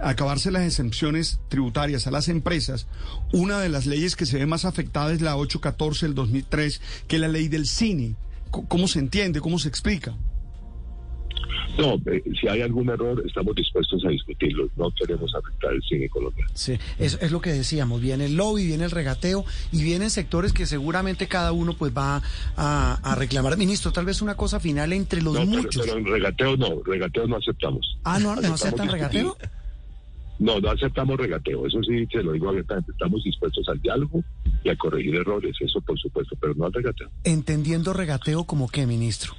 acabarse las exenciones tributarias a las empresas, una de las leyes que se ve más afectada es la 814 del 2003, que es la ley del cine. ¿Cómo se entiende? ¿Cómo se explica? No, eh, si hay algún error, estamos dispuestos a discutirlo. No queremos afectar el cine colombiano. Sí, es, es lo que decíamos. Viene el lobby, viene el regateo y vienen sectores que seguramente cada uno pues va a, reclamar. Ministro, tal vez una cosa final entre los muchos. Pero, en regateo no, regateo no aceptamos. Ah, no, no aceptan regateo. No, no aceptamos regateo, eso sí te lo digo abiertamente, estamos dispuestos al diálogo y a corregir errores, eso por supuesto, pero no al regateo. Entendiendo regateo como qué, ministro.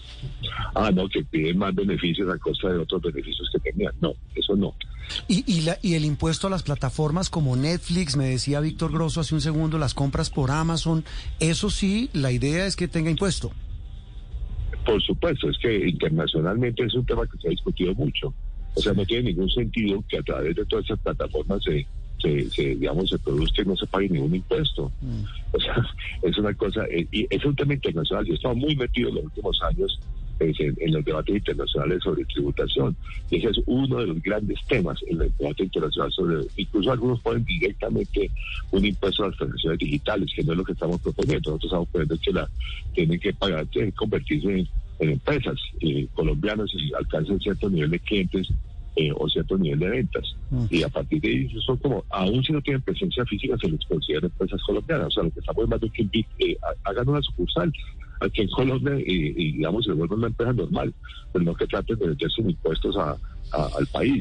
Ah, no, que piden más beneficios a costa de otros beneficios que tenían, no, eso no. Y, y, la, y el impuesto a las plataformas como Netflix, me decía Víctor Grosso hace un segundo, las compras por Amazon, eso sí, la idea es que tenga impuesto. Por supuesto, es que internacionalmente es un tema que se ha discutido mucho. O sea, no tiene ningún sentido que a través de todas esas plataformas se, se, digamos, se produzca y no se pague ningún impuesto. Mm. O sea, es una cosa, eh, y es un tema internacional. Yo he estado muy metido en los últimos años pues, en, los debates internacionales sobre tributación. Y ese es uno de los grandes temas en el debate internacional sobre, incluso algunos ponen directamente un impuesto a las transacciones digitales, que no es lo que estamos proponiendo. Nosotros estamos proponiendo que la tienen que pagar, tienen que convertirse en, empresas eh, colombianas y alcancen cierto nivel de clientes eh, o cierto nivel de ventas. Y a partir de ahí son como, aún si no tienen presencia física, se les considera empresas colombianas. O sea, lo que estamos demandando es que eh, hagan una sucursal aquí en Colombia y, digamos, se vuelvan una empresa normal, pero no que traten de meterse impuestos a, al país.